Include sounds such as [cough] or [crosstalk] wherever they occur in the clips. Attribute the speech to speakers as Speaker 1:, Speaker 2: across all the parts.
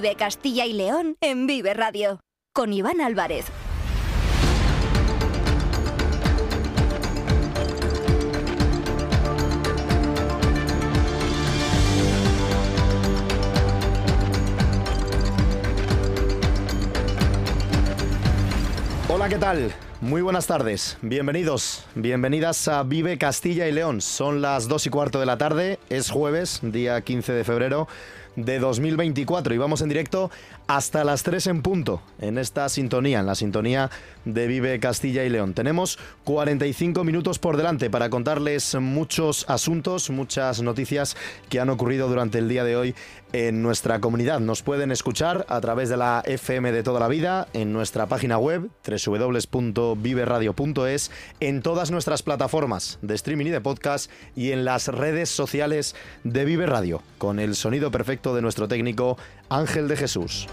Speaker 1: Vive Castilla y León en Vive Radio. Con Iván Álvarez.
Speaker 2: Hola, ¿qué tal? Muy buenas tardes, bienvenidos, bienvenidas a Vive Castilla y León. Son las 2 y cuarto de la tarde, es jueves, día 15 de febrero de 2024 y vamos en directo hasta las 3 en punto en esta sintonía, en la sintonía de Vive Castilla y León. Tenemos 45 minutos por delante para contarles muchos asuntos, muchas noticias que han ocurrido durante el día de hoy en nuestra comunidad. Nos pueden escuchar a través de la FM de toda la vida, en nuestra página web www.viveradio.es, en todas nuestras plataformas de streaming y de podcast y en las redes sociales de Vive Radio, con el sonido perfecto de nuestro técnico Ángel de Jesús.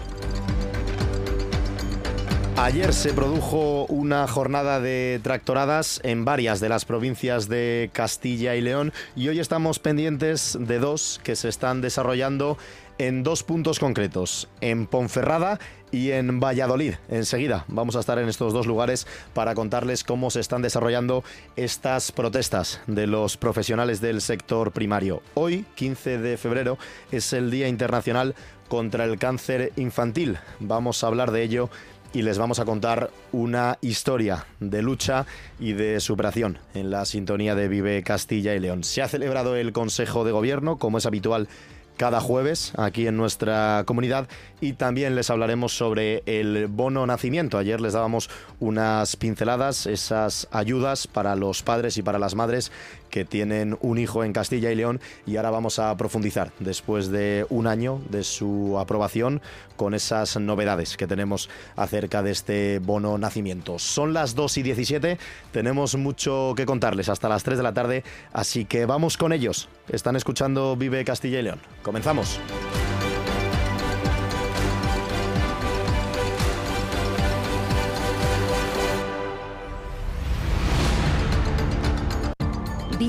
Speaker 2: Ayer se produjo una jornada de tractoradas en varias de las provincias de Castilla y León y hoy estamos pendientes de dos que se están desarrollando en dos puntos concretos, en Ponferrada y en Valladolid. Enseguida vamos a estar en estos dos lugares para contarles cómo se están desarrollando estas protestas de los profesionales del sector primario. Hoy, 15 de febrero, es el Día Internacional contra el Cáncer Infantil. Vamos a hablar de ello y les vamos a contar una historia de lucha y de superación en la sintonía de Vive Castilla y León. Se ha celebrado el Consejo de Gobierno, como es habitual cada jueves aquí en nuestra comunidad y también les hablaremos sobre el bono nacimiento. Ayer les dábamos unas pinceladas, esas ayudas para los padres y para las madres que tienen un hijo en Castilla y León y ahora vamos a profundizar después de un año de su aprobación con esas novedades que tenemos acerca de este bono nacimiento. Son las 2 y 17, tenemos mucho que contarles hasta las 3 de la tarde, así que vamos con ellos. Están escuchando Vive Castilla y León. Comenzamos.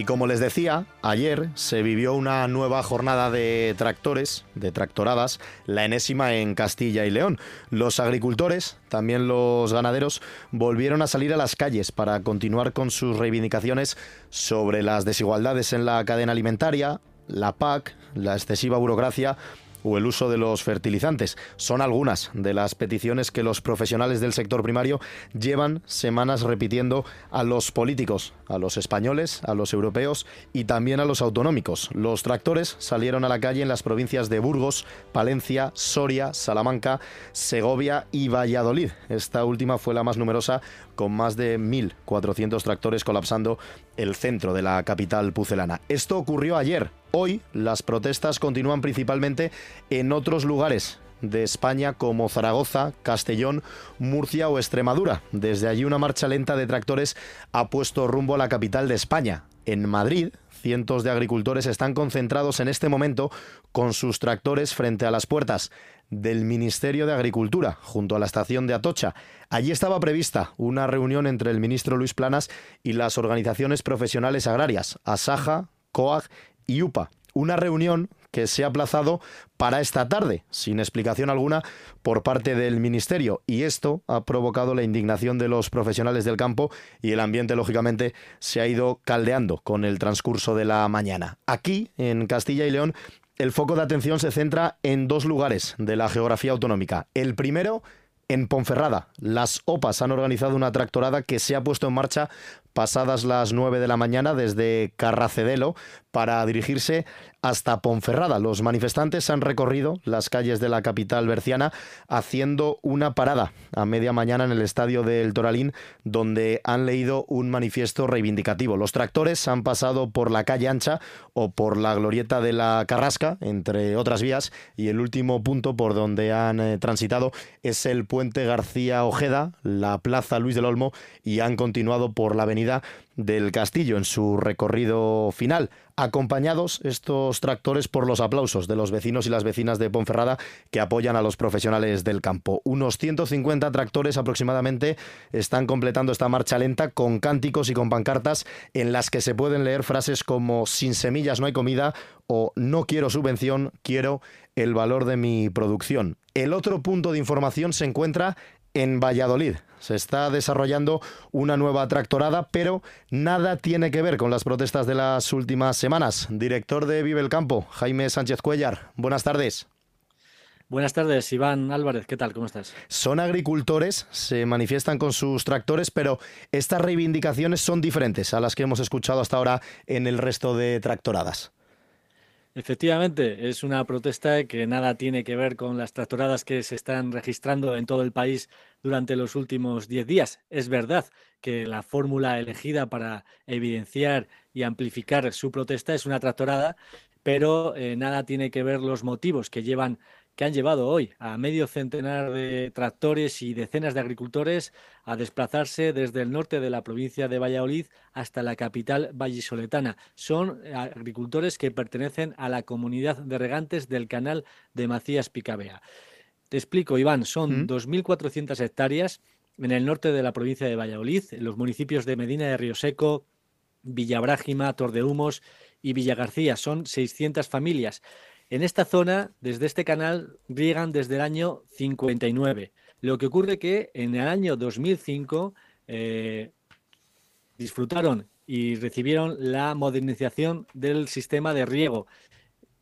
Speaker 2: Y como les decía, ayer se vivió una nueva jornada de tractores, de tractoradas, la enésima en Castilla y León. Los agricultores, también los ganaderos, volvieron a salir a las calles para continuar con sus reivindicaciones sobre las desigualdades en la cadena alimentaria, la PAC, la excesiva burocracia o el uso de los fertilizantes. Son algunas de las peticiones que los profesionales del sector primario llevan semanas repitiendo a los políticos, a los españoles, a los europeos y también a los autonómicos. Los tractores salieron a la calle en las provincias de Burgos, Palencia, Soria, Salamanca, Segovia y Valladolid. Esta última fue la más numerosa con más de 1.400 tractores colapsando el centro de la capital pucelana. Esto ocurrió ayer. Hoy las protestas continúan principalmente en otros lugares de España como Zaragoza, Castellón, Murcia o Extremadura. Desde allí una marcha lenta de tractores ha puesto rumbo a la capital de España. En Madrid, cientos de agricultores están concentrados en este momento con sus tractores frente a las puertas del Ministerio de Agricultura, junto a la estación de Atocha. Allí estaba prevista una reunión entre el ministro Luis Planas y las organizaciones profesionales agrarias, Asaja, COAG y UPA. Una reunión que se ha aplazado para esta tarde, sin explicación alguna por parte del Ministerio. Y esto ha provocado la indignación de los profesionales del campo y el ambiente, lógicamente, se ha ido caldeando con el transcurso de la mañana. Aquí, en Castilla y León, el foco de atención se centra en dos lugares de la geografía autonómica. El primero, en Ponferrada. Las OPAs han organizado una tractorada que se ha puesto en marcha pasadas las 9 de la mañana desde Carracedelo para dirigirse hasta Ponferrada. Los manifestantes han recorrido las calles de la capital berciana haciendo una parada a media mañana en el estadio del Toralín, donde han leído un manifiesto reivindicativo. Los tractores han pasado por la calle ancha o por la glorieta de la Carrasca, entre otras vías, y el último punto por donde han eh, transitado es el puente García Ojeda, la plaza Luis del Olmo, y han continuado por la avenida del Castillo en su recorrido final, acompañados estos tractores por los aplausos de los vecinos y las vecinas de Ponferrada que apoyan a los profesionales del campo. Unos 150 tractores aproximadamente están completando esta marcha lenta con cánticos y con pancartas en las que se pueden leer frases como sin semillas no hay comida o no quiero subvención, quiero el valor de mi producción. El otro punto de información se encuentra en Valladolid. Se está desarrollando una nueva tractorada, pero nada tiene que ver con las protestas de las últimas semanas. Director de Vive el Campo, Jaime Sánchez Cuellar. Buenas tardes.
Speaker 3: Buenas tardes, Iván Álvarez. ¿Qué tal? ¿Cómo estás?
Speaker 2: Son agricultores, se manifiestan con sus tractores, pero estas reivindicaciones son diferentes a las que hemos escuchado hasta ahora en el resto de tractoradas.
Speaker 3: Efectivamente, es una protesta que nada tiene que ver con las tractoradas que se están registrando en todo el país durante los últimos diez días. Es verdad que la fórmula elegida para evidenciar y amplificar su protesta es una tractorada, pero eh, nada tiene que ver los motivos que llevan que han llevado hoy a medio centenar de tractores y decenas de agricultores a desplazarse desde el norte de la provincia de Valladolid hasta la capital vallisoletana. Son agricultores que pertenecen a la comunidad de regantes del canal de Macías Picabea. Te explico, Iván, son 2.400 ¿Mm? hectáreas en el norte de la provincia de Valladolid, en los municipios de Medina de Río Seco, Villabrágima, Tordehumos y Villagarcía. Son 600 familias. En esta zona, desde este canal, riegan desde el año 59. Lo que ocurre que en el año 2005 eh, disfrutaron y recibieron la modernización del sistema de riego.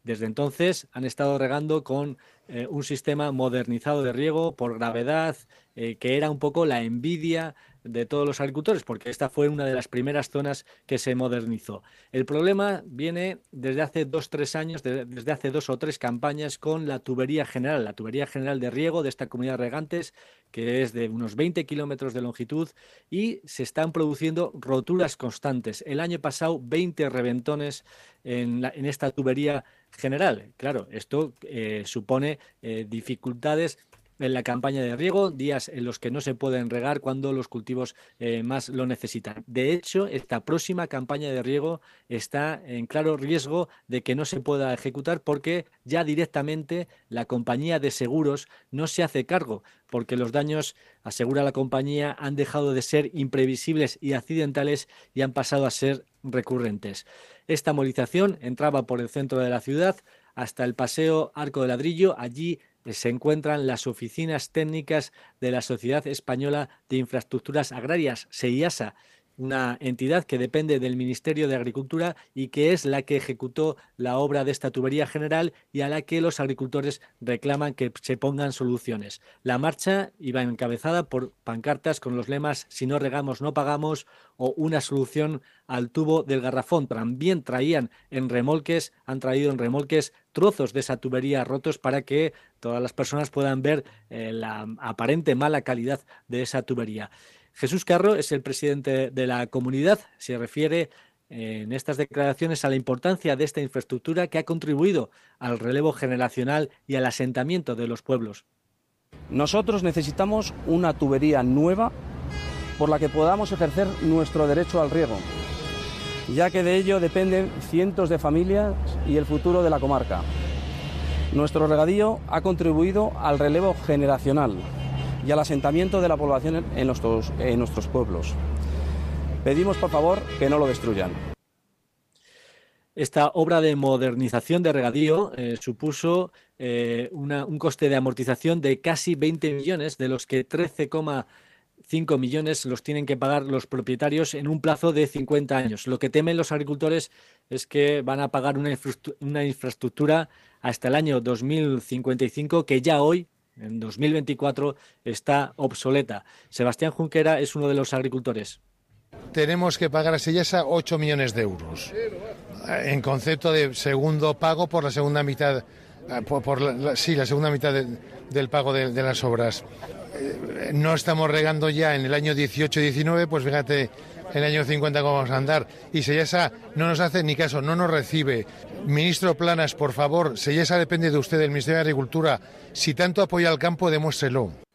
Speaker 3: Desde entonces han estado regando con eh, un sistema modernizado de riego por gravedad, eh, que era un poco la envidia de todos los agricultores, porque esta fue una de las primeras zonas que se modernizó. El problema viene desde hace dos, tres años, desde hace dos o tres campañas con la tubería general, la tubería general de riego de esta comunidad de regantes, que es de unos 20 kilómetros de longitud, y se están produciendo roturas constantes. El año pasado, 20 reventones en, esta tubería general. Claro, esto eh, supone eh, dificultades en la campaña de riego, días en los que no se pueden regar cuando los cultivos eh, más lo necesitan. De hecho, esta próxima campaña de riego está en claro riesgo de que no se pueda ejecutar porque ya directamente la compañía de seguros no se hace cargo, porque los daños, asegura la compañía, han dejado de ser imprevisibles y accidentales y han pasado a ser recurrentes. Esta movilización entraba por el centro de la ciudad hasta el paseo Arco de Ladrillo. Allí se encuentran las oficinas técnicas de la Sociedad Española de Infraestructuras Agrarias, SEIASA, una entidad que depende del Ministerio de Agricultura y que es la que ejecutó la obra de esta tubería general y a la que los agricultores reclaman que se pongan soluciones. La marcha iba encabezada por pancartas con los lemas si no regamos no pagamos o una solución al tubo del garrafón. También traían en remolques, han traído en remolques trozos de esa tubería rotos para que todas las personas puedan ver eh, la aparente mala calidad de esa tubería. Jesús Carro es el presidente de la comunidad, se refiere en estas declaraciones a la importancia de esta infraestructura que ha contribuido al relevo generacional y al asentamiento de los pueblos.
Speaker 4: Nosotros necesitamos una tubería nueva por la que podamos ejercer nuestro derecho al riego, ya que de ello dependen cientos de familias y el futuro de la comarca. Nuestro regadío ha contribuido al relevo generacional y al asentamiento de la población en nuestros, en nuestros pueblos. Pedimos, por favor, que no lo destruyan.
Speaker 3: Esta obra de modernización de regadío eh, supuso eh, un coste de amortización de casi 20 millones, de los que 13,5 millones los tienen que pagar los propietarios en un plazo de 50 años. Lo que temen los agricultores es que van a pagar una, una infraestructura hasta el año 2055 que ya hoy en 2024 está obsoleta. Sebastián Junquera es uno de los agricultores.
Speaker 5: tenemos que pagar a Sellesa 8 millones de euros en concepto de segundo pago por la segunda mitad, eh, por, la, sí, la segunda mitad del pago de, de, las obras. Eh, no estamos regando ya en el año 18-19, pues fíjate en el año 50 cómo vamos a andar. Y Sellesa no nos hace ni caso, no nos recibe. Ministro Planas, por favor, Sellesa depende de usted, del Ministerio de Agricultura. Si tanto apoya al campo, demuéstrelo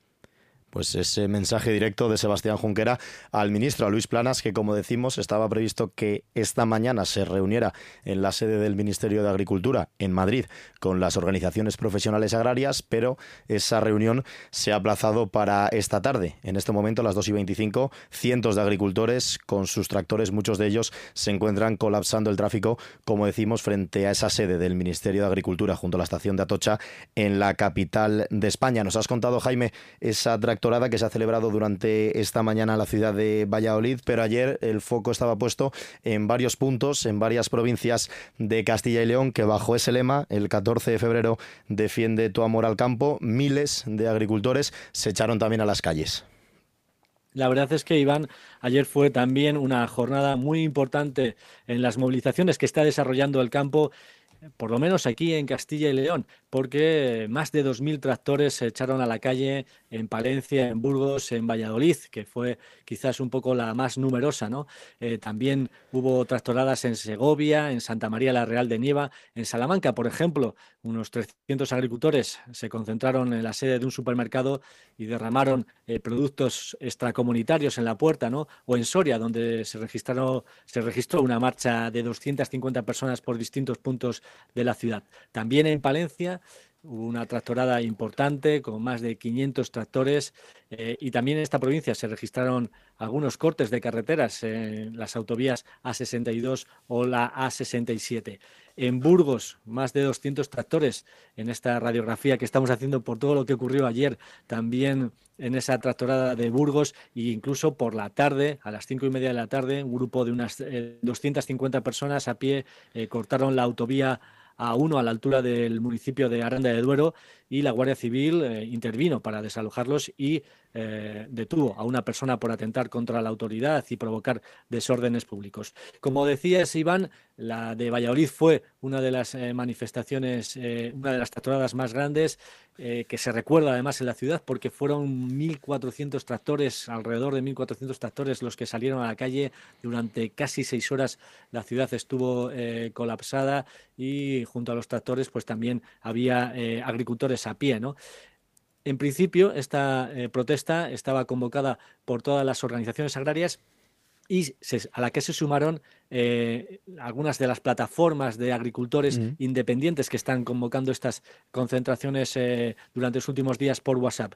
Speaker 2: pues ese mensaje directo de Sebastián Junquera al ministro, a Luis Planas, que como decimos estaba previsto que esta mañana se reuniera en la sede del Ministerio de Agricultura en Madrid con las organizaciones profesionales agrarias, pero esa reunión se ha aplazado para esta tarde. En este momento, a las 2 y 25, cientos de agricultores con sus tractores, muchos de ellos se encuentran colapsando el tráfico, como decimos, frente a esa sede del Ministerio de Agricultura junto a la estación de Atocha en la capital de España. Nos has contado, Jaime, esa que se ha celebrado durante esta mañana en la ciudad de Valladolid, pero ayer el foco estaba puesto en varios puntos, en varias provincias de Castilla y León, que bajo ese lema, el 14 de febrero, defiende tu amor al campo, miles de agricultores se echaron también a las calles.
Speaker 3: La verdad es que, Iván, ayer fue también una jornada muy importante en las movilizaciones que está desarrollando el campo por lo menos aquí en Castilla y León, porque más de 2.000 tractores se echaron a la calle en Palencia, en Burgos, en Valladolid, que fue quizás un poco la más numerosa. ¿no? Eh, también hubo tractoradas en Segovia, en Santa María la Real de Nieva, en Salamanca, por ejemplo, unos 300 agricultores se concentraron en la sede de un supermercado y derramaron eh, productos extracomunitarios en la puerta, ¿no? o en Soria, donde se, registraron, se registró una marcha de 250 personas por distintos puntos de la ciudad. También en Palencia hubo una tractorada importante con más de 500 tractores eh, y también en esta provincia se registraron algunos cortes de carreteras en las autovías A62 o la A67. En Burgos, más de 200 tractores en esta radiografía que estamos haciendo por todo lo que ocurrió ayer, también en esa tractorada de Burgos e incluso por la tarde, a las cinco y media de la tarde, un grupo de unas 250 eh, personas a pie eh, cortaron la autovía a uno a la altura del municipio de Aranda de Duero y la Guardia Civil eh, intervino para desalojarlos y eh, detuvo a una persona por atentar contra la autoridad y provocar desórdenes públicos. Como decías, Iván, la de Valladolid fue una de las eh, manifestaciones, una de las tractoradas más grandes que se recuerda además en la ciudad porque fueron 1.400 tractores, alrededor de 1.400 tractores los que salieron a la calle durante casi seis horas. La ciudad estuvo colapsada y junto a los tractores pues también había agricultores a pie, ¿no? En principio, esta eh, protesta estaba convocada por todas las organizaciones agrarias y a la que se sumaron eh, algunas de las plataformas de agricultores independientes que están convocando estas concentraciones eh, durante los últimos días por WhatsApp.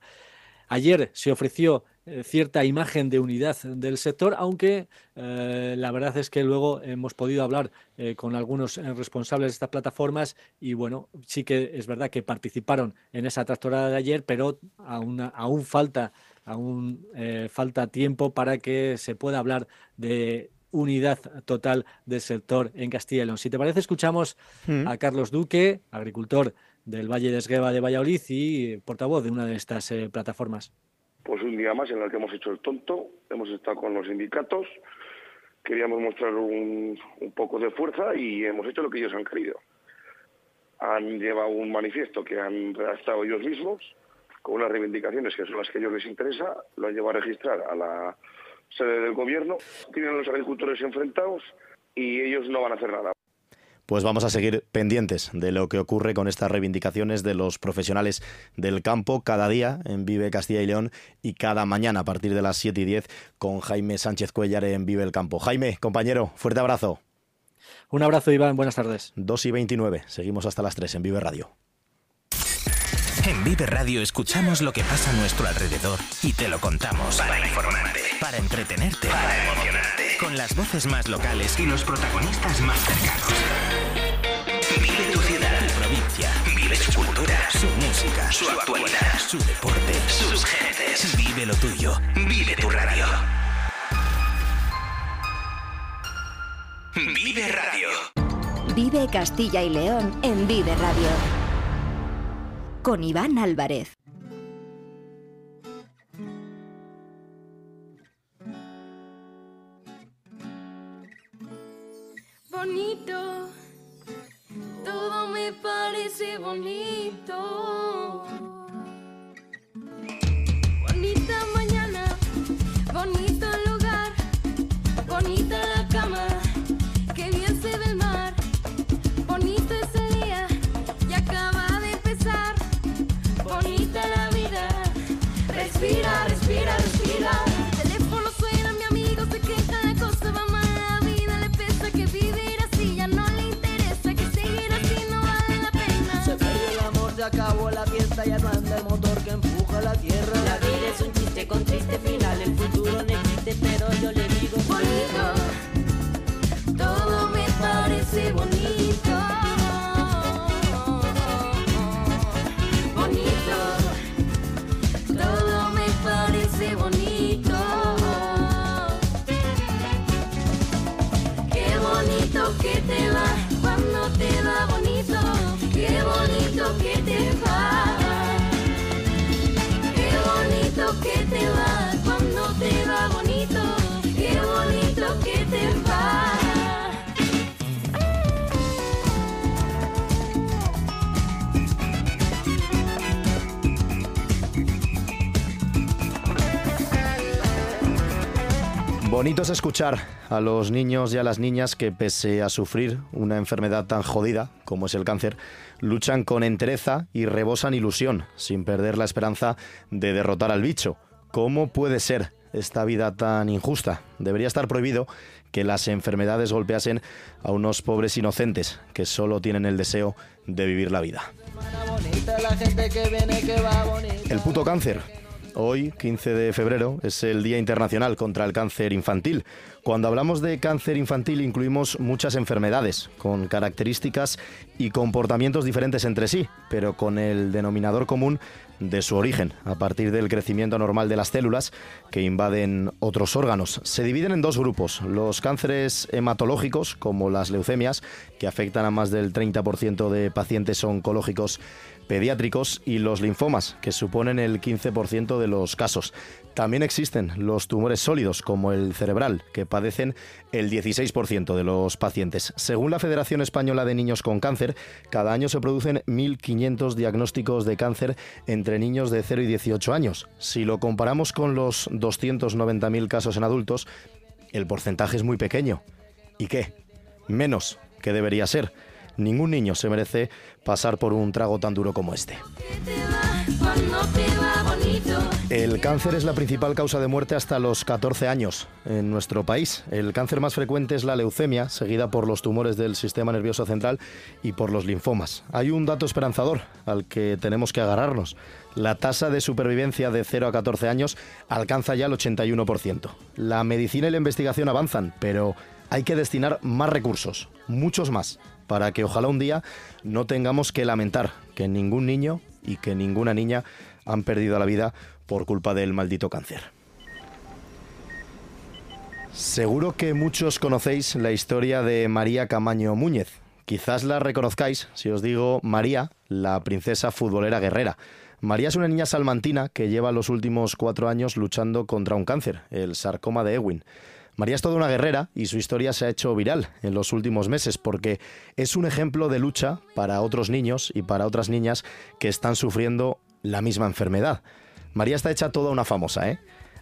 Speaker 3: Ayer se ofreció cierta imagen de unidad del sector, aunque eh, la verdad es que luego hemos podido hablar eh, con algunos responsables de estas plataformas y bueno, sí que es verdad que participaron en esa tractorada de ayer, pero aún, aún falta aún falta tiempo para que se pueda hablar de unidad total del sector en Castilla y León. Si te parece, escuchamos mm. a Carlos Duque, agricultor del Valle de Esgueva de Valladolid y portavoz de una de estas eh, plataformas.
Speaker 6: Pues un día más en el que hemos hecho el tonto, hemos estado con los sindicatos, queríamos mostrar un, poco de fuerza y hemos hecho lo que ellos han querido. Han llevado un manifiesto que han redactado ellos mismos, con unas reivindicaciones que son las que a ellos les interesa, lo han llevado a registrar a la sede del gobierno, tienen los agricultores enfrentados y ellos no van a hacer nada
Speaker 2: pues vamos a seguir pendientes de lo que ocurre con estas reivindicaciones de los profesionales del campo cada día en Vive Castilla y León y cada mañana a partir de las 7 y 10 con Jaime Sánchez Cuellar en Vive el Campo. Jaime, compañero, fuerte abrazo.
Speaker 3: Un abrazo, Iván. Buenas tardes.
Speaker 2: 2 y 29. Seguimos hasta las 3 en Vive Radio.
Speaker 7: En Vive Radio escuchamos lo que pasa a nuestro alrededor y te lo contamos. Para informarte, para entretenerte, para emocionarte. Con las voces más locales y los protagonistas más cercanos. Vive tu ciudad, tu provincia. Vive su cultura, su música, su actualidad, su deporte, sus gentes. Vive lo tuyo. Vive tu radio. Vive Radio.
Speaker 1: Vive Castilla y León en Vive Radio con Iván Álvarez.
Speaker 8: Bonito, todo me parece bonito
Speaker 9: acabó la fiesta, ya no anda el motor que empuja la tierra.
Speaker 8: La vida es un chiste con triste final, el futuro no existe, pero yo le digo bonito. Bonito
Speaker 2: es escuchar a los niños y a las niñas que pese a sufrir una enfermedad tan jodida como es el cáncer, luchan con entereza y rebosan ilusión, sin perder la esperanza de derrotar al bicho. ¿Cómo puede ser esta vida tan injusta? Debería estar prohibido que las enfermedades golpeasen a unos pobres inocentes que solo tienen el deseo de vivir la vida. El puto cáncer. Hoy, 15 de febrero, es el Día Internacional contra el Cáncer Infantil. Cuando hablamos de cáncer infantil incluimos muchas enfermedades con características y comportamientos diferentes entre sí, pero con el denominador común de su origen, a partir del crecimiento normal de las células que invaden otros órganos. Se dividen en dos grupos, los cánceres hematológicos, como las leucemias, que afectan a más del 30% de pacientes oncológicos pediátricos y los linfomas, que suponen el 15% de los casos. También existen los tumores sólidos, como el cerebral, que padecen el 16% de los pacientes. Según la Federación Española de Niños con Cáncer, cada año se producen 1.500 diagnósticos de cáncer entre niños de 0 y 18 años. Si lo comparamos con los 290.000 casos en adultos, el porcentaje es muy pequeño. ¿Y qué? Menos que debería ser. Ningún niño se merece pasar por un trago tan duro como este. El cáncer es la principal causa de muerte hasta los 14 años en nuestro país. El cáncer más frecuente es la leucemia, seguida por los tumores del sistema nervioso central y por los linfomas. Hay un dato esperanzador al que tenemos que agarrarnos. La tasa de supervivencia de 0 a 14 años alcanza ya el 81%. La medicina y la investigación avanzan, pero hay que destinar más recursos, muchos más, para que ojalá un día no tengamos que lamentar que ningún niño y que ninguna niña han perdido la vida por culpa del maldito cáncer. Seguro que muchos conocéis la historia de María Camaño Múñez. Quizás la reconozcáis si os digo María, la princesa futbolera guerrera. María es una niña salmantina que lleva los últimos cuatro años luchando contra un cáncer, el sarcoma de Ewing. María es toda una guerrera y su historia se ha hecho viral en los últimos meses porque es un ejemplo de lucha para otros niños y para otras niñas que están sufriendo la misma enfermedad. María está hecha toda una famosa, ¿eh?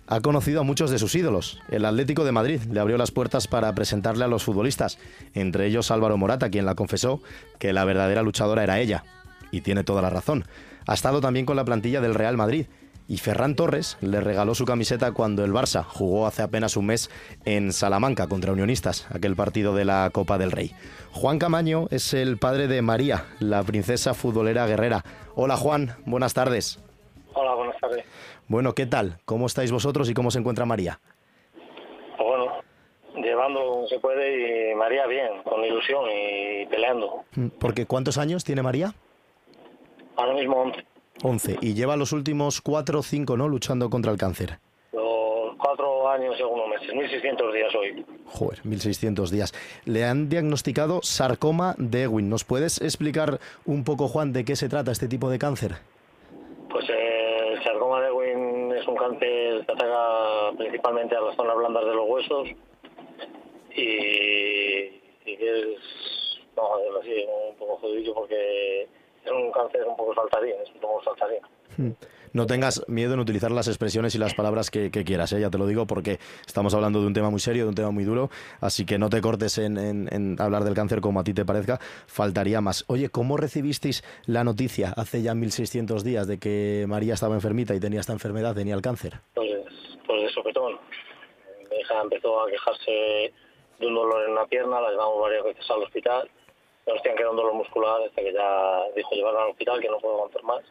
Speaker 2: Ha conocido a muchos de sus ídolos. El Atlético de Madrid le abrió las puertas para presentarle a los futbolistas, entre ellos Álvaro Morata, quien la confesó que la verdadera luchadora era ella. Y tiene toda la razón. Ha estado también con la plantilla del Real Madrid y Ferran Torres le regaló su camiseta cuando el Barça jugó hace apenas un mes en Salamanca contra Unionistas, aquel partido de la Copa del Rey. Juan Camaño es el padre de María, la princesa futbolera guerrera. Hola Juan, buenas tardes.
Speaker 10: Hola, buenas tardes.
Speaker 2: Bueno, ¿qué tal? ¿Cómo estáis vosotros y cómo se encuentra María?
Speaker 10: Pues bueno, llevando como se puede y María bien, con ilusión y peleando.
Speaker 2: Porque ¿cuántos años tiene María?
Speaker 10: Ahora mismo 11.
Speaker 2: 11. Y lleva los últimos 4 o 5, ¿no? Luchando contra el cáncer.
Speaker 10: Los cuatro años y algunos meses, 1.600 días hoy.
Speaker 2: Joder, 1600 días. Le han diagnosticado sarcoma de Ewing. ¿Nos puedes explicar un poco, Juan, de qué se trata este tipo de cáncer?
Speaker 10: Pues eh, el sarcoma de Ewing es un cáncer que ataca principalmente a las zonas blandas de los huesos y, y que es, vamos a decirlo así, un poco jodido porque cáncer un poco saltarín, es un poco saltarín.
Speaker 2: No tengas miedo en utilizar las expresiones y las palabras que, que quieras, ¿eh? ya te lo digo, porque estamos hablando de un tema muy serio, de un tema muy duro, así que no te cortes en, en- en hablar del cáncer como a ti te parezca, faltaría más. Oye, ¿cómo recibisteis la noticia hace ya 1600 días de que María estaba enfermita y tenía esta enfermedad, tenía el cáncer?
Speaker 10: Pues, pues de sopetón. Mi hija empezó a quejarse de un dolor en una pierna, la llevamos varias veces al hospital, nos decían que era un dolor muscular, hasta que ya dijo llevarla al hospital, que no puedo aguantar más.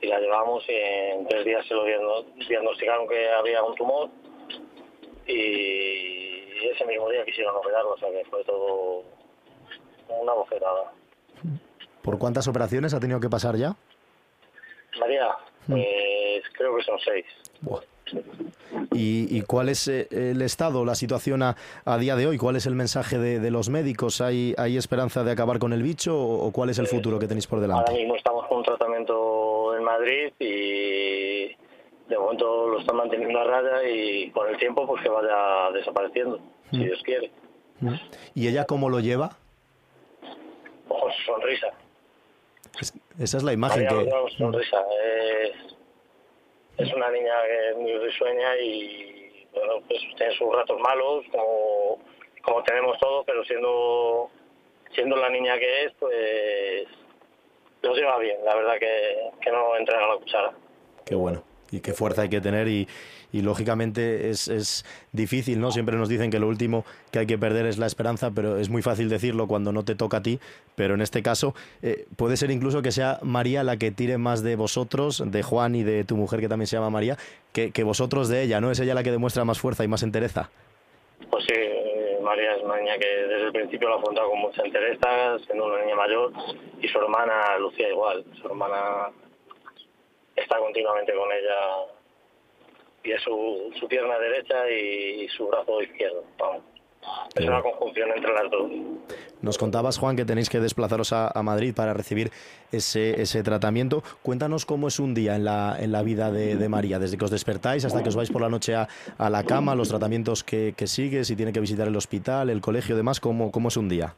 Speaker 10: Y la llevamos y en tres días se lo diagno- diagnosticaron que había un tumor y ese mismo día quisieron operarlo, o sea que fue todo una bofetada.
Speaker 2: ¿Por cuántas operaciones ha tenido que pasar ya?
Speaker 10: María, pues creo que son seis.
Speaker 2: ¿Y, y cuál es eh, el estado, la situación a, a día de hoy? ¿Cuál es el mensaje de, de los médicos? ¿Hay, ¿Hay esperanza de acabar con el bicho o, cuál es el futuro que tenéis por
Speaker 10: Ahora
Speaker 2: delante?
Speaker 10: mismo estamos con un tratamiento en Madrid y de momento lo están manteniendo a raya y con el tiempo pues que vaya desapareciendo, si
Speaker 2: Mm.
Speaker 10: Dios quiere.
Speaker 2: ¿Y ella cómo lo lleva?
Speaker 10: Ojo, sonrisa.
Speaker 2: Es- esa es la imagen
Speaker 10: María
Speaker 2: que...
Speaker 10: sonrisa. Es, es una niña que es muy risueña y bueno, pues tiene sus ratos malos, como, como tenemos todos, pero siendo siendo la niña que es, pues los lleva bien. La verdad que, que no entra a la cuchara.
Speaker 2: Qué bueno. Y qué fuerza hay que tener y, lógicamente es, es difícil, ¿no? Siempre nos dicen que lo último que hay que perder es la esperanza, pero es muy fácil decirlo cuando no te toca a ti. Pero en este caso eh, puede ser incluso que sea María la que tire más de vosotros, de Juan y de tu mujer que también se llama María, que, que vosotros de ella, ¿no? Es ella la que demuestra más fuerza y más entereza.
Speaker 10: Pues sí, María es una niña que desde el principio lo ha afrontado con mucha entereza, siendo una niña mayor, y su hermana Lucía igual. Su hermana está continuamente con ella y es su, su pierna derecha y, su brazo izquierdo. Vamos. Es una conjunción entre las dos.
Speaker 2: Nos contabas, Juan, que tenéis que desplazaros a, a Madrid para recibir ese, ese tratamiento. Cuéntanos cómo es un día en la, en la vida de, de María, desde que os despertáis hasta que os vais por la noche a, a la cama, los tratamientos que, que sigue, si tiene que visitar el hospital, el colegio, demás, ¿cómo, cómo es un día?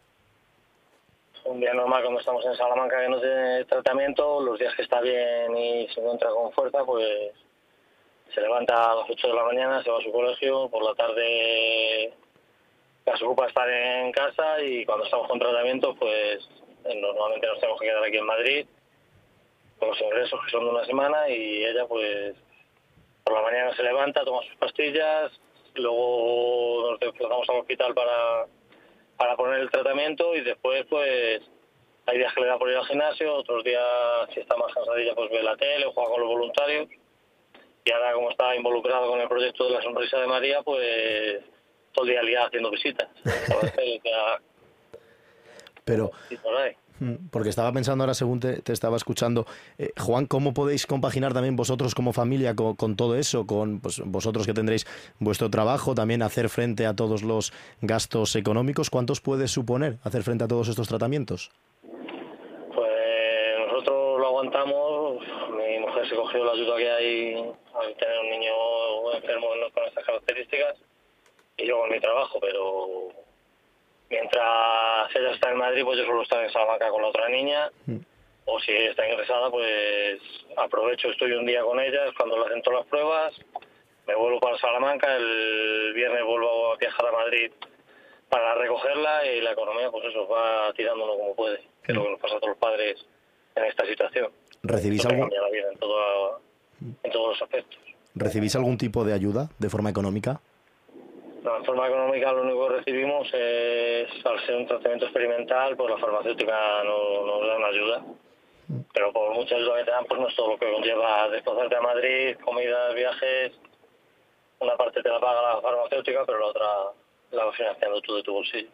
Speaker 10: Un día normal cuando estamos en Salamanca que no tiene tratamiento, los días que está bien y se encuentra con fuerza, pues se levanta a las 8 de la mañana, se va a su colegio, por la tarde se ocupa estar en casa y cuando estamos con tratamiento, pues eh, normalmente nos tenemos que quedar aquí en Madrid con los ingresos que son de una semana y ella pues por la mañana se levanta, toma sus pastillas, luego nos desplazamos al hospital para, para poner el tratamiento y después pues hay días que le da por ir al gimnasio, otros días si está más cansadilla pues ve la tele o juega con los voluntarios y ahora como está involucrado con el proyecto de la sonrisa de María pues todo el día liada haciendo visitas. [laughs]
Speaker 2: Pero,
Speaker 10: por ahí.
Speaker 2: Mm, porque estaba pensando ahora según te, estaba escuchando, eh, Juan, ¿cómo podéis compaginar también vosotros como familia con, con todo eso? Con pues, vosotros que tendréis vuestro trabajo, también hacer frente a todos los gastos económicos. ¿Cuántos puede suponer hacer frente a todos estos tratamientos?
Speaker 10: Pues nosotros lo aguantamos. Mi mujer se cogió la ayuda que hay al tener un niño enfermo con estas características y yo con mi trabajo, pero mientras ella está en Madrid, pues yo suelo estar en Salamanca con la otra niña. O si está ingresada, pues aprovecho, estoy un día con ella, es cuando le hacen todas las pruebas, me vuelvo para Salamanca, el viernes vuelvo a viajar a Madrid para recogerla y la economía, pues eso, va tirando uno como puede, que es lo que nos pasa a todos los padres en esta situación.
Speaker 2: ¿Recibís
Speaker 10: la vida en, todo- en todos los aspectos.
Speaker 2: ¿Recibís algún tipo de ayuda de forma económica?
Speaker 10: En forma económica lo único que recibimos es, al ser un tratamiento experimental, pues la farmacéutica no- nos da una ayuda. Pero por mucha ayuda que te dan, pues no es todo lo que conlleva desplazarte a Madrid, comidas, viajes. Una parte te la paga la farmacéutica, pero la otra la vas financiando tú de tu bolsillo.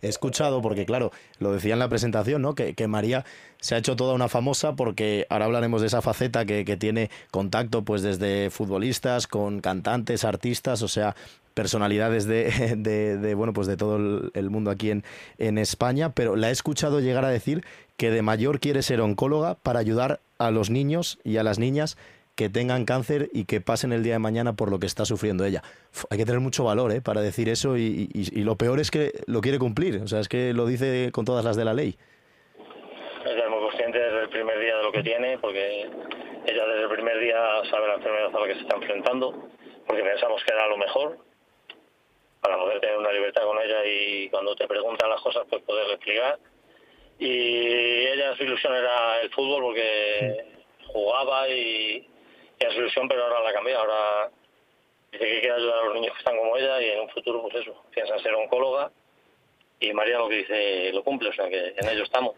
Speaker 2: He escuchado, porque claro, lo decía en la presentación, ¿no? Que, que María se ha hecho toda una famosa porque ahora hablaremos de esa faceta que, que tiene contacto pues desde futbolistas con cantantes, artistas, o sea, personalidades [laughs] de, de- bueno pues de todo el, mundo aquí en, en España, pero la he escuchado llegar a decir que de mayor quiere ser oncóloga para ayudar a los niños y a las niñas que tengan cáncer y que pasen el día de mañana por lo que está sufriendo ella. Hay que tener mucho valor ¿eh? para decir eso y, y- y lo peor es que lo quiere cumplir, o sea, es que lo dice con todas las de la ley.
Speaker 10: Ella es muy consciente desde el primer día de lo que tiene, porque ella desde el primer día sabe la enfermedad a la que se está enfrentando, porque pensamos que era lo mejor para poder tener una libertad con ella y cuando te preguntan las cosas pues poderle explicar. Y ella su ilusión era el fútbol porque jugaba y, y era su ilusión, pero ahora la ha cambiado. Ahora dice que quiere ayudar a los niños que están como ella y en un futuro pues eso, piensa en ser oncóloga y María lo que dice lo cumple, o sea que en ello estamos.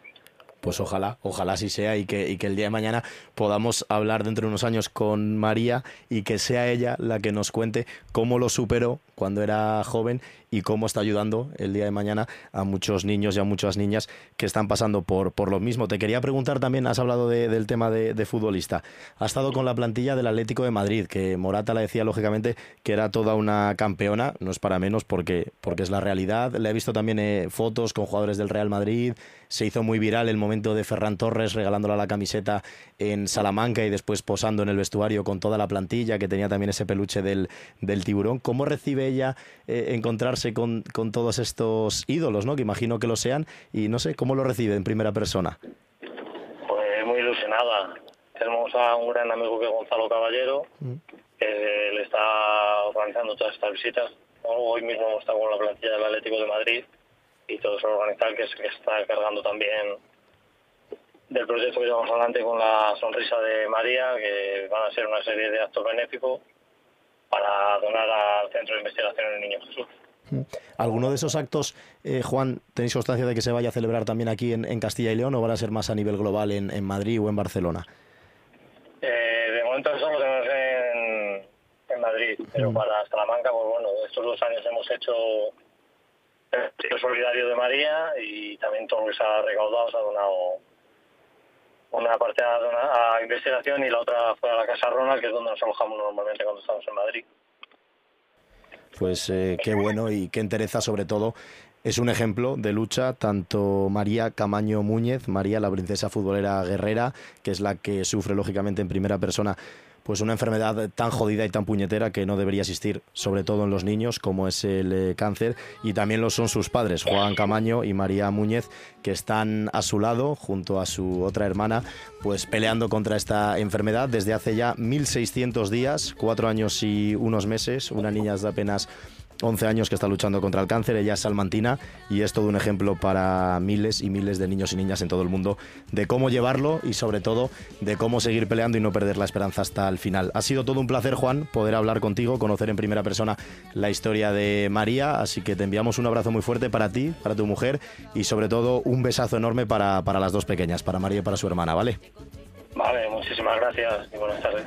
Speaker 2: Pues ojalá, ojalá así sea y que, y que el día de mañana podamos hablar dentro de unos años con María y que sea ella la que nos cuente cómo lo superó cuando era joven y cómo está ayudando el día de mañana a muchos niños y a muchas niñas que están pasando por, por lo mismo. Te quería preguntar también, has hablado de- del tema de, futbolista. Ha estado con la plantilla del Atlético de Madrid, que Morata le decía lógicamente que era toda una campeona, no es para menos porque, porque es la realidad. Le he visto también eh, fotos con jugadores del Real Madrid, se hizo muy viral el momento de Ferran Torres regalándole la camiseta en Salamanca y después posando en el vestuario con toda la plantilla, que tenía también ese peluche del, del tiburón. ¿Cómo recibe ella eh, encontrarse con, con todos estos ídolos, ¿no? que imagino que lo sean? Y no sé, ¿cómo lo recibe en primera persona?
Speaker 10: Pues muy ilusionada. Tenemos a un gran amigo que es Gonzalo Caballero, que le está organizando todas estas visitas. Hoy mismo estado con la plantilla del Atlético de Madrid y todo eso organizar, que es que está cargando también del proyecto que llevamos adelante con la sonrisa de María, que van a ser una serie de actos benéficos para donar al Centro de Investigación del Niño Jesús.
Speaker 2: ¿Alguno de esos actos, eh, Juan, tenéis constancia de que se vaya a celebrar también aquí en, en Castilla y León o van a ser más a nivel global en, en Madrid o en Barcelona?
Speaker 10: Eh, de momento eso lo tenemos en, en Madrid, pero para Salamanca, pues bueno, estos dos años hemos hecho el solidario de María y también todo lo que se ha recaudado se ha donado una parte a, a investigación y la otra fue a la Casa Ronald, que es donde nos alojamos normalmente cuando estamos en Madrid.
Speaker 2: Pues eh, qué bueno y qué entereza sobre todo. Es un ejemplo de lucha tanto María Camaño Múñez, María la princesa futbolera guerrera, que es la que sufre lógicamente en primera persona pues una enfermedad tan jodida y tan puñetera que no debería existir, sobre todo en los niños, como es el eh, cáncer, y también lo son sus padres, Juan Camaño y María Múñez, que están a su lado, junto a su otra hermana, pues peleando contra esta enfermedad desde hace ya 1.600 días, cuatro años y unos meses, una niña de apenas 11 años que está luchando contra el cáncer, ella es salmantina y es todo un ejemplo para miles y miles de niños y niñas en todo el mundo de cómo llevarlo y sobre todo de cómo seguir peleando y no perder la esperanza hasta el final. Ha sido todo un placer, Juan, poder hablar contigo, conocer en primera persona la historia de María, así que te enviamos un abrazo muy fuerte para ti, para tu mujer y sobre todo un besazo enorme para, para las dos pequeñas, para María y para su hermana, ¿vale?
Speaker 10: Vale, muchísimas gracias y buenas tardes.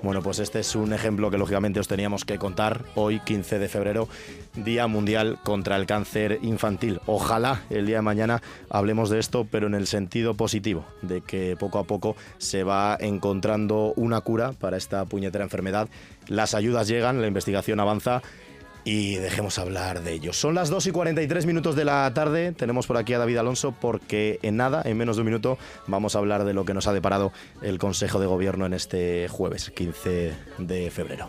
Speaker 2: Bueno, pues este es un ejemplo que lógicamente os teníamos que contar hoy, 15 de febrero, Día Mundial contra el Cáncer Infantil. Ojalá el día de mañana hablemos de esto, pero en el sentido positivo, de que poco a poco se va encontrando una cura para esta puñetera enfermedad. Las ayudas llegan, la investigación avanza y dejemos hablar de ellos. Son las 2 y 43 minutos de la tarde. Tenemos por aquí a David Alonso porque en nada, en menos de un minuto, vamos a hablar de lo que nos ha deparado el Consejo de Gobierno en este jueves, 15 de febrero.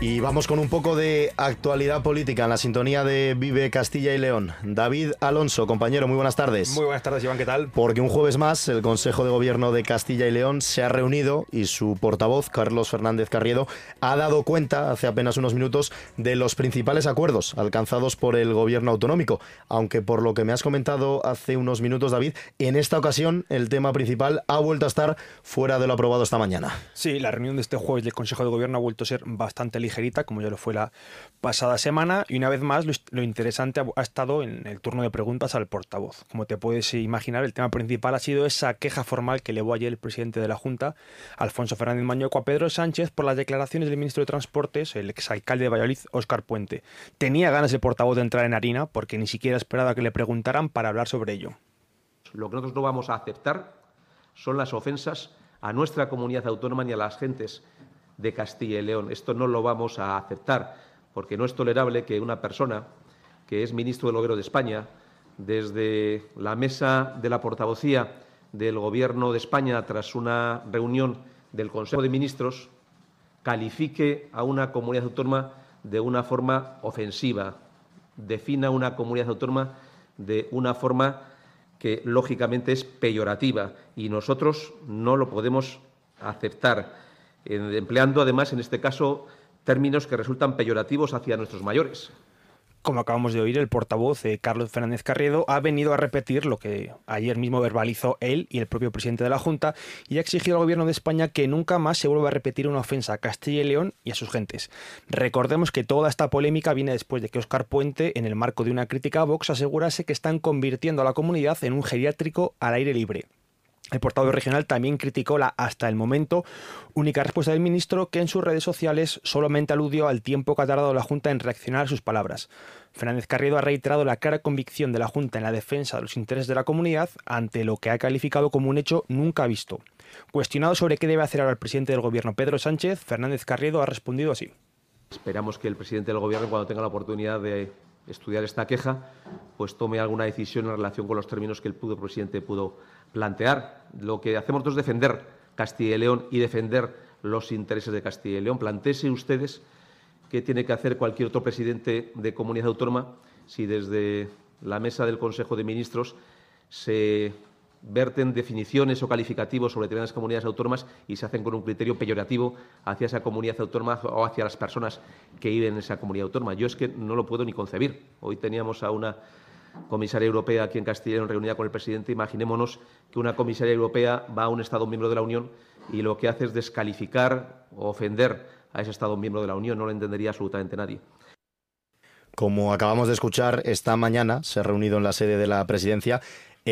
Speaker 2: Y vamos con un poco de actualidad política en la sintonía de Vive Castilla y León. David Alonso, compañero, muy buenas tardes.
Speaker 11: Muy buenas tardes, Iván, ¿qué tal?
Speaker 2: Porque un jueves más el Consejo de Gobierno de Castilla y León se ha reunido y su portavoz, Carlos Fernández Carriedo, ha dado cuenta hace apenas unos minutos de los principales acuerdos alcanzados por el Gobierno autonómico. Aunque por lo que me has comentado hace unos minutos, David, en esta ocasión el tema principal ha vuelto a estar fuera de lo aprobado esta mañana.
Speaker 11: Sí, la reunión de este jueves del Consejo de Gobierno ha vuelto a ser bastante ligerita, como ya lo fue la pasada semana, y una vez más lo, interesante ha, ha estado en el turno de preguntas al portavoz. Como te puedes imaginar, el tema principal ha sido esa queja formal que elevó ayer el presidente de la Junta, Alfonso Fernández Mañueco, a Pedro Sánchez por las declaraciones del ministro de Transportes, el exalcalde de Valladolid, Óscar Puente. Tenía ganas el portavoz de entrar en harina porque ni siquiera esperaba que le preguntaran para hablar sobre ello.
Speaker 12: Lo que nosotros no vamos a aceptar son las ofensas a nuestra comunidad autónoma ni a las gentes de Castilla y León. Esto no lo vamos a aceptar porque no es tolerable que una persona que es ministro del Gobierno de España, desde la mesa de la portavocía del Gobierno de España, tras una reunión del Consejo de Ministros, califique a una comunidad autónoma de una forma ofensiva, defina una comunidad autónoma de una forma que lógicamente es peyorativa y nosotros no lo podemos aceptar, empleando además en este caso términos que resultan peyorativos hacia nuestros mayores
Speaker 11: como acabamos de oír, el portavoz eh, Carlos Fernández Carriedo ha venido a repetir lo que ayer mismo verbalizó él y el propio presidente de la Junta y ha exigido al gobierno de España que nunca más se vuelva a repetir una ofensa a Castilla y León y a sus gentes. Recordemos que toda esta polémica viene después de que Óscar Puente, en el marco de una crítica a Vox, asegurase que están convirtiendo a la comunidad en un geriátrico al aire libre. El portavoz regional también criticó la, hasta el momento, única respuesta del ministro que en sus redes sociales solamente aludió al tiempo que ha tardado la Junta en reaccionar a sus palabras. Fernández Carriedo ha reiterado la clara convicción de la Junta en la defensa de los intereses de la comunidad ante lo que ha calificado como un hecho nunca visto. Cuestionado sobre qué debe hacer ahora el presidente del Gobierno, Pedro Sánchez, Fernández Carriedo ha respondido así.
Speaker 12: Esperamos que el presidente del Gobierno, cuando tenga la oportunidad de estudiar esta queja, pues tome alguna decisión en relación con los términos que el pudo presidente pudo plantear. Lo que hacemos es defender Castilla y León y defender los intereses de Castilla y León. Plantéese ustedes qué tiene que hacer cualquier otro presidente de comunidad autónoma si desde la mesa del Consejo de Ministros se verten definiciones o calificativos sobre determinadas comunidades autónomas y se hacen con un criterio peyorativo hacia esa comunidad autónoma o hacia las personas que viven en esa comunidad autónoma. Yo es que no lo puedo ni concebir. Hoy teníamos a una comisaria europea aquí en León reunida con el presidente. Imaginémonos que una comisaria europea va a un Estado miembro de la Unión y lo que hace es descalificar o ofender a ese Estado miembro de la Unión. No lo entendería absolutamente nadie.
Speaker 2: Como acabamos de escuchar, esta mañana se ha reunido en la sede de la presidencia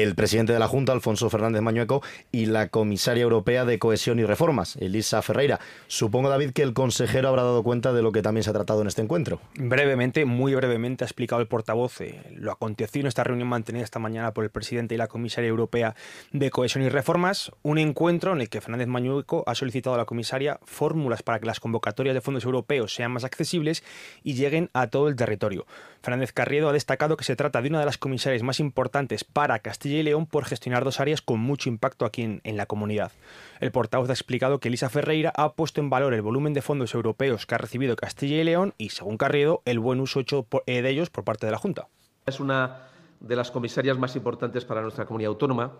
Speaker 2: el presidente de la Junta, Alfonso Fernández Mañueco, y la comisaria europea de Cohesión y Reformas, Elisa Ferreira. Supongo, David, que el consejero habrá dado cuenta de lo que también se ha tratado en este encuentro.
Speaker 11: Brevemente, muy brevemente, ha explicado el portavoz eh, lo acontecido en esta reunión mantenida esta mañana por el presidente y la comisaria europea de Cohesión y Reformas, un encuentro en el que Fernández Mañueco ha solicitado a la comisaria fórmulas para que las convocatorias de fondos europeos sean más accesibles y lleguen a todo el territorio. Fernández Carriedo ha destacado que se trata de una de las comisarias más importantes para Castilla y León por gestionar dos áreas con mucho impacto aquí en, la comunidad. El portavoz ha explicado que Elisa Ferreira ha puesto en valor el volumen de fondos europeos que ha recibido Castilla y León y, según Carriedo, el buen uso hecho eh, de ellos por parte de la Junta.
Speaker 12: Es una de las comisarias más importantes para nuestra comunidad autónoma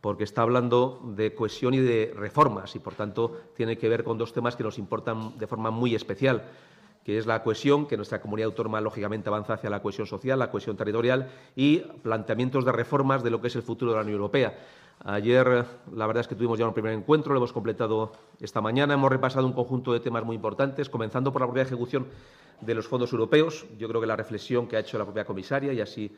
Speaker 12: porque está hablando de cohesión y de reformas y, por tanto, tiene que ver con dos temas que nos importan de forma muy especial que es la cohesión, que nuestra comunidad autónoma lógicamente avanza hacia la cohesión social, la cohesión territorial y planteamientos de reformas de lo que es el futuro de la Unión Europea. Ayer, la verdad es que tuvimos ya un primer encuentro, lo hemos completado esta mañana, hemos repasado un conjunto de temas muy importantes, comenzando por la propia ejecución de los fondos europeos. Yo creo que la reflexión que ha hecho la propia comisaria, y así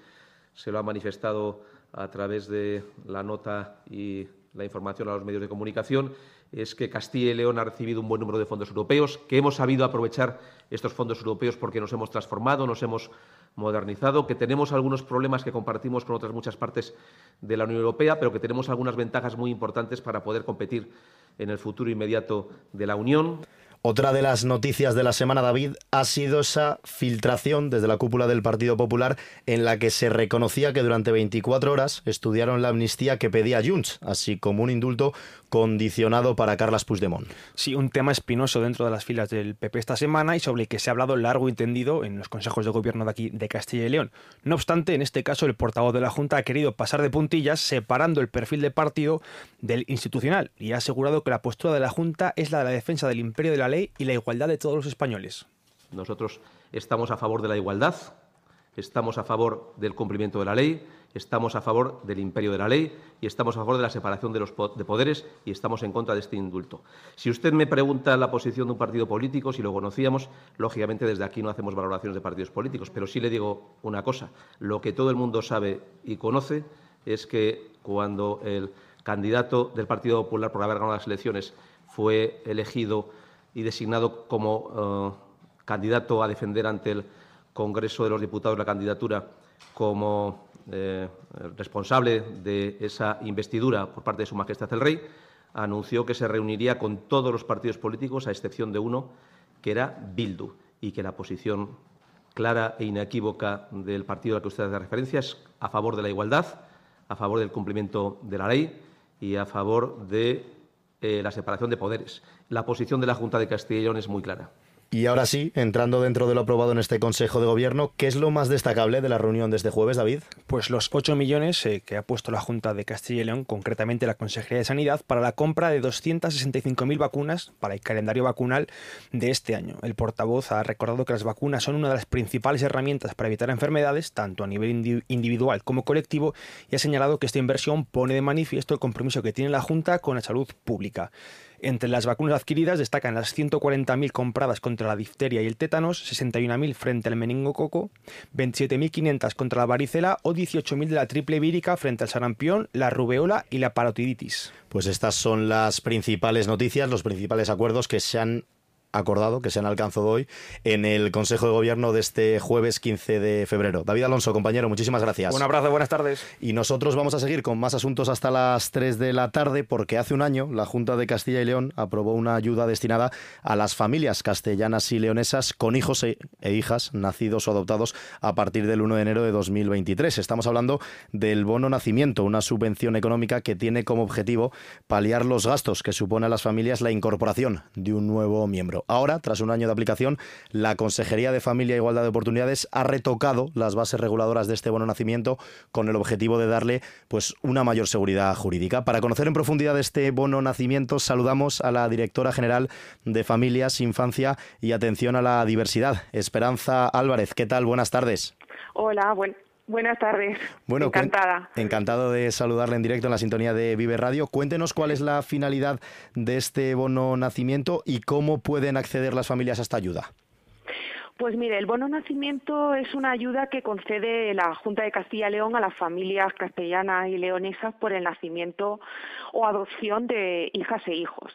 Speaker 12: se lo ha manifestado a través de la nota y la información a los medios de comunicación, es que Castilla y León ha recibido un buen número de fondos europeos, que hemos sabido aprovechar estos fondos europeos porque nos hemos transformado, nos hemos modernizado, que tenemos algunos problemas que compartimos con otras muchas partes de la Unión Europea, pero que tenemos algunas ventajas muy importantes para poder competir en el futuro inmediato de la Unión.
Speaker 2: Otra de las noticias de la semana, David, ha sido esa filtración desde la cúpula del Partido Popular en la que se reconocía que durante 24 horas estudiaron la amnistía que pedía Junts, así como un indulto condicionado para Carles Puigdemont.
Speaker 11: Sí, un tema espinoso dentro de las filas del PP esta semana y sobre el que se ha hablado largo y tendido en los consejos de gobierno de aquí de Castilla y León. No obstante, en este caso el portavoz de la Junta ha querido pasar de puntillas separando el perfil de partido del institucional y ha asegurado que la postura de la Junta es la de la defensa del imperio de la ley y la igualdad de todos los españoles.
Speaker 12: Nosotros estamos a favor de la igualdad, estamos a favor del cumplimiento de la ley, estamos a favor del imperio de la ley y estamos a favor de la separación de los po- de poderes y estamos en contra de este indulto. Si usted me pregunta la posición de un partido político, si lo conocíamos, lógicamente desde aquí no hacemos valoraciones de partidos políticos, pero sí le digo una cosa. Lo que todo el mundo sabe y conoce es que cuando el candidato del Partido Popular por haber ganado las elecciones fue elegido y designado como eh, candidato a defender ante el Congreso de los Diputados la candidatura como eh, responsable de esa investidura por parte de Su Majestad el Rey, anunció que se reuniría con todos los partidos políticos, a excepción de uno, que era Bildu, y que la posición clara e inequívoca del partido al que usted hace referencia es a favor de la igualdad, a favor del cumplimiento de la ley y a favor de eh, la separación de poderes. La posición de la Junta de Castilla y León es muy clara.
Speaker 2: Y ahora sí, entrando dentro de lo aprobado en este Consejo de Gobierno, ¿qué es lo más destacable de la reunión de este jueves, David?
Speaker 11: Pues los 8 millones eh, que ha puesto la Junta de Castilla y León, concretamente la Consejería de Sanidad, para la compra de 265.000 vacunas para el calendario vacunal de este año. El portavoz ha recordado que las vacunas son una de las principales herramientas para evitar enfermedades, tanto a nivel indi- individual como colectivo, y ha señalado que esta inversión pone de manifiesto el compromiso que tiene la Junta con la salud pública. Entre las vacunas adquiridas destacan las 140.000 compradas contra la difteria y el tétanos, 61.000 frente al meningococo, 27.500 contra la varicela o 18.000 de la triple vírica frente al sarampión, la rubeola y la parotiditis.
Speaker 2: Pues estas son las principales noticias, los principales acuerdos que se han acordado, que se han alcanzado hoy en el Consejo de Gobierno de este jueves 15 de febrero. David Alonso, compañero, muchísimas gracias.
Speaker 11: Un abrazo, buenas tardes.
Speaker 2: Y nosotros vamos a seguir con más asuntos hasta las 3 de la tarde porque hace un año la Junta de Castilla y León aprobó una ayuda destinada a las familias castellanas y leonesas con hijos e, e hijas nacidos o adoptados a partir del 1 de enero de 2023. Estamos hablando del bono nacimiento, una subvención económica que tiene como objetivo paliar los gastos que supone a las familias la incorporación de un nuevo miembro. Ahora, tras un año de aplicación, la Consejería de Familia e Igualdad de Oportunidades ha retocado las bases reguladoras de este bono nacimiento con el objetivo de darle pues una mayor seguridad jurídica. Para conocer en profundidad este bono nacimiento, saludamos a la directora general de Familias, Infancia y Atención a la Diversidad, Esperanza Álvarez. ¿Qué tal? Buenas tardes.
Speaker 13: Hola, buen- buenas tardes.
Speaker 2: Bueno,
Speaker 13: Encantada.
Speaker 2: Encantado de saludarle en directo en la sintonía de Vive Radio. Cuéntenos cuál es la finalidad de este bono nacimiento y cómo pueden acceder las familias a esta ayuda.
Speaker 13: Pues mire, el bono nacimiento es una ayuda que concede la Junta de Castilla y León a las familias castellanas y leonesas por el nacimiento o adopción de hijas e hijos.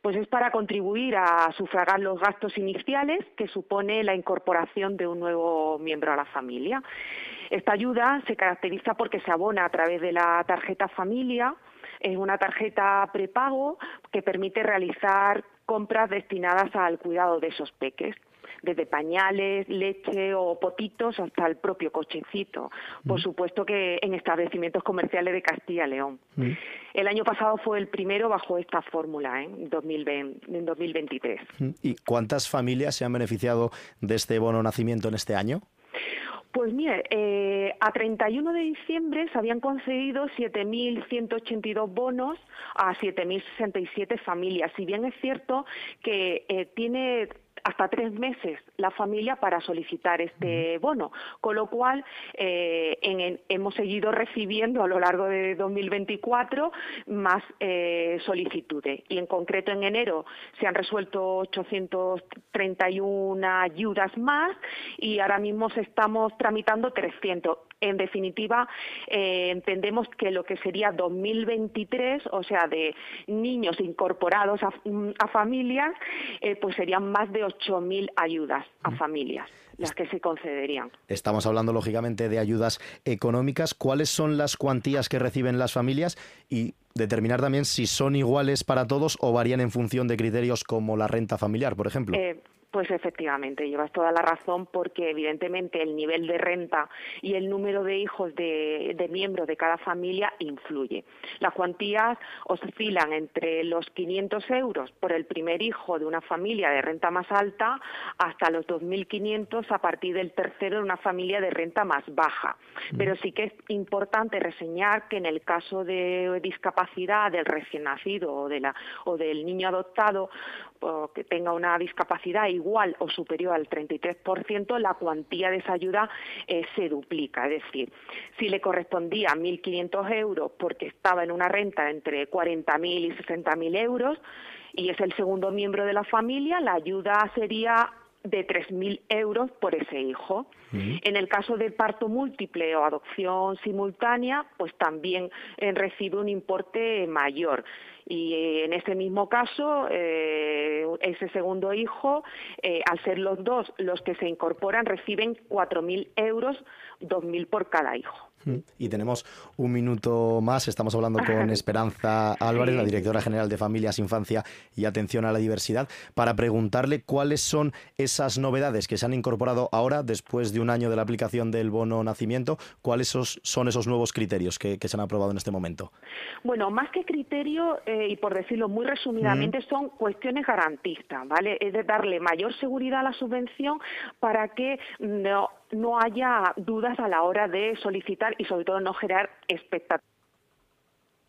Speaker 13: Pues es para contribuir a sufragar los gastos iniciales que supone la incorporación de un nuevo miembro a la familia. Esta ayuda se caracteriza porque se abona a través de la tarjeta familia, es una tarjeta prepago que permite realizar compras destinadas al cuidado de esos peques desde pañales, leche o potitos hasta el propio cochecito. Por supuesto que en establecimientos comerciales de Castilla y León. El año pasado fue el primero bajo esta fórmula, ¿eh? en, 2020, en 2023.
Speaker 2: ¿Y cuántas familias se han beneficiado de este bono nacimiento en este año?
Speaker 13: Pues mire, eh, a 31 de diciembre se habían concedido 7.182 bonos a 7.067 familias. Si bien es cierto que eh, tiene hasta tres meses la familia para solicitar este bono, con lo cual eh, en- en- hemos seguido recibiendo a lo largo de 2024 más eh, solicitudes. Y en concreto en enero se han resuelto 831 ayudas más y ahora mismo estamos tramitando 300. En definitiva, eh, entendemos que lo que sería 2023, o sea, de niños incorporados a, a familias, eh, pues serían más de 8.000 ayudas a familias las que se concederían.
Speaker 2: Estamos hablando, lógicamente, de ayudas económicas. ¿Cuáles son las cuantías que reciben las familias? Y determinar también si son iguales para todos o varían en función de criterios como la renta familiar, por ejemplo.
Speaker 13: Eh, pues efectivamente, llevas toda la razón porque evidentemente el nivel de renta y el número de hijos de, de miembros de cada familia influye. Las cuantías oscilan entre los 500 euros por el primer hijo de una familia de renta más alta hasta los 2.500 a partir del tercero de una familia de renta más baja. Pero sí que es importante reseñar que en el caso de discapacidad del recién nacido o, de la, o del niño adoptado, o que tenga una discapacidad igual o superior al 33%, la cuantía de esa ayuda eh, se duplica. Es decir, si le correspondía 1.500 euros porque estaba en una renta entre 40.000 y 60.000 euros y es el segundo miembro de la familia, la ayuda sería de 3.000 euros por ese hijo. En el caso de parto múltiple o adopción simultánea, pues también eh, recibe un importe mayor y eh, en ese mismo caso eh, ese segundo hijo eh, al ser los dos los que se incorporan reciben 4.000 euros 2.000 por cada hijo
Speaker 2: y tenemos un minuto más. Estamos hablando [laughs] con Esperanza Álvarez, la directora general de Familias, Infancia y Atención a la Diversidad, para preguntarle cuáles son esas novedades que se han incorporado ahora, después de un año de la aplicación del bono nacimiento. ¿Cuáles son esos nuevos criterios que, se han aprobado en este momento?
Speaker 13: Bueno, más que criterio, eh, y por decirlo muy resumidamente, son cuestiones garantistas, ¿vale? Es de darle mayor seguridad a la subvención para que no no haya dudas a la hora de solicitar y sobre todo no generar expectativas.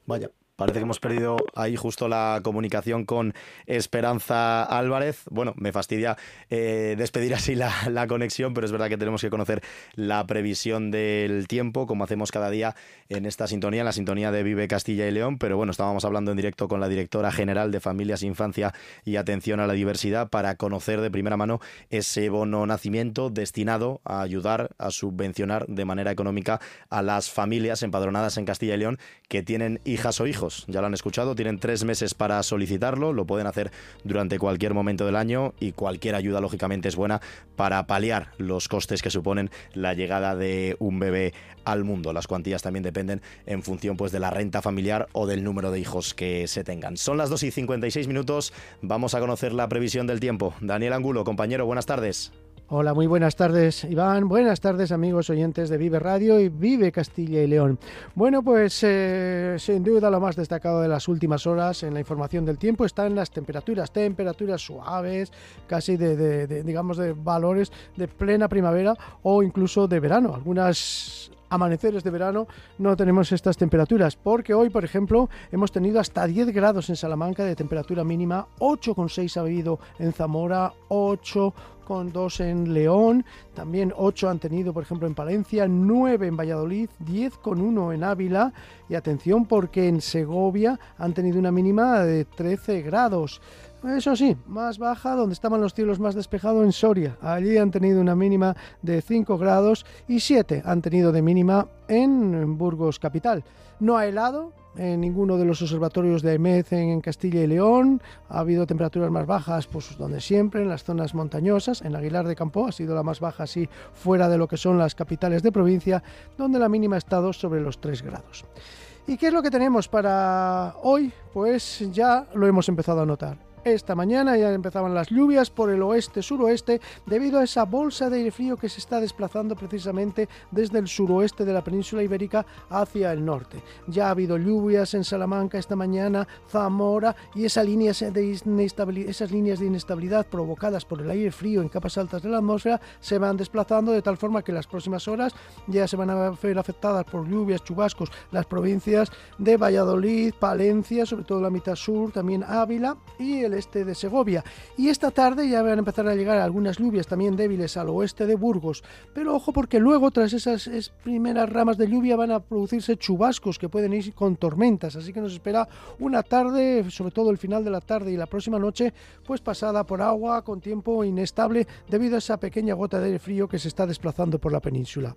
Speaker 2: Vaya. Parece que hemos perdido ahí justo la comunicación con Esperanza Álvarez. Bueno, me fastidia eh, despedir así la, la, conexión, pero es verdad que tenemos que conocer la previsión del tiempo, como hacemos cada día en esta sintonía, en la sintonía de Vive Castilla y León. Pero bueno, estábamos hablando en directo con la directora general de Familias, Infancia y Atención a la Diversidad para conocer de primera mano ese bono nacimiento destinado a ayudar a subvencionar de manera económica a las familias empadronadas en Castilla y León que tienen hijas o hijos ya lo han escuchado, tienen tres meses para solicitarlo, lo pueden hacer durante cualquier momento del año y cualquier ayuda lógicamente es buena para paliar los costes que suponen la llegada de un bebé al mundo. Las cuantías también dependen en función pues de la renta familiar o del número de hijos que se tengan. Son las 2 y 56 minutos, vamos a conocer la previsión del tiempo. Daniel Angulo, compañero, buenas tardes.
Speaker 14: Hola, muy buenas tardes, Iván. Buenas tardes, amigos oyentes de Vive Radio y Vive Castilla y León. Bueno, pues eh, sin duda lo más destacado de las últimas horas en la información del tiempo están las temperaturas, temperaturas suaves, casi de, digamos, de valores de plena primavera o incluso de verano. Algunas amaneceres de verano no tenemos estas temperaturas, porque hoy, por ejemplo, hemos tenido hasta 10 grados en Salamanca de temperatura mínima, 8,6 ha habido en Zamora, 8,2 en León, también 8 han tenido, por ejemplo, en Palencia, 9 en Valladolid, 10,1 en Ávila y atención porque en Segovia han tenido una mínima de 13 grados. Eso sí, más baja, donde estaban los cielos más despejados en Soria. Allí han tenido una mínima de 5 grados y 7 han tenido de mínima en Burgos capital. No ha helado en ninguno de los observatorios de AEMED en Castilla y León. Ha habido temperaturas más bajas, pues donde siempre, en las zonas montañosas. En Aguilar de Campo ha sido la más baja, así fuera de lo que son las capitales de provincia, donde la mínima ha estado sobre los 3 grados. ¿Y qué es lo que tenemos para hoy? Pues ya lo hemos empezado a notar esta mañana ya empezaban las lluvias por el oeste-suroeste debido a esa bolsa de aire frío que se está desplazando precisamente desde el suroeste de la península ibérica hacia el norte. Ya ha habido lluvias en Salamanca esta mañana, Zamora y esas líneas de inestabilidad, esas líneas de inestabilidad provocadas por el aire frío en capas altas de la atmósfera se van desplazando de tal forma que las próximas horas ya se van a ver afectadas por lluvias, chubascos las provincias de Valladolid, Palencia, sobre todo la mitad sur, también Ávila y el este de Segovia. Y esta tarde ya van a empezar a llegar algunas lluvias también débiles al oeste de Burgos. Pero ojo porque luego tras esas es- primeras ramas de lluvia van a producirse chubascos que pueden ir con tormentas. Así que nos espera una tarde, sobre todo el final de la tarde y la próxima noche, pues pasada por agua con tiempo inestable debido a esa pequeña gota de frío que se está desplazando por la península.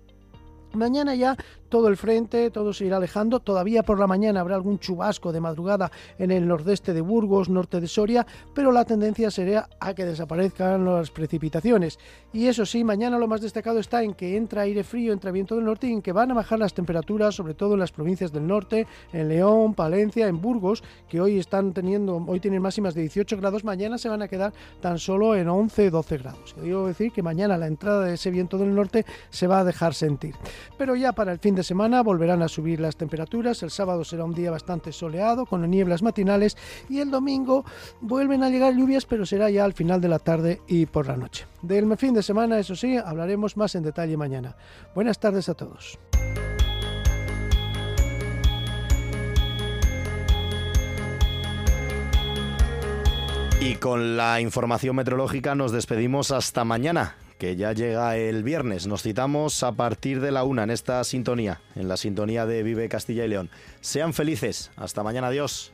Speaker 14: Mañana ya todo el frente, todo se irá alejando. Todavía por la mañana habrá algún chubasco de madrugada en el nordeste de Burgos, norte de Soria, pero la tendencia sería a que desaparezcan las precipitaciones. Y eso sí, mañana lo más destacado está en que entra aire frío, entra viento del norte y en que van a bajar las temperaturas, sobre todo en las provincias del norte, en León, Palencia, en Burgos, que hoy están teniendo, hoy tienen máximas de 18 grados, mañana se van a quedar tan solo en 11, 12 grados. Quiero decir que mañana la entrada de ese viento del norte se va a dejar sentir. Pero ya para el fin de semana volverán a subir las temperaturas. El sábado será un día bastante soleado, con nieblas matinales. Y el domingo vuelven a llegar lluvias, pero será ya al final de la tarde y por la noche. Del fin de semana, eso sí, hablaremos más en detalle mañana. Buenas tardes a todos.
Speaker 2: Y con la información meteorológica nos despedimos hasta mañana, que ya llega el viernes. Nos citamos a partir de la una en esta sintonía, en la sintonía de Vive Castilla y León. Sean felices. Hasta mañana. Adiós.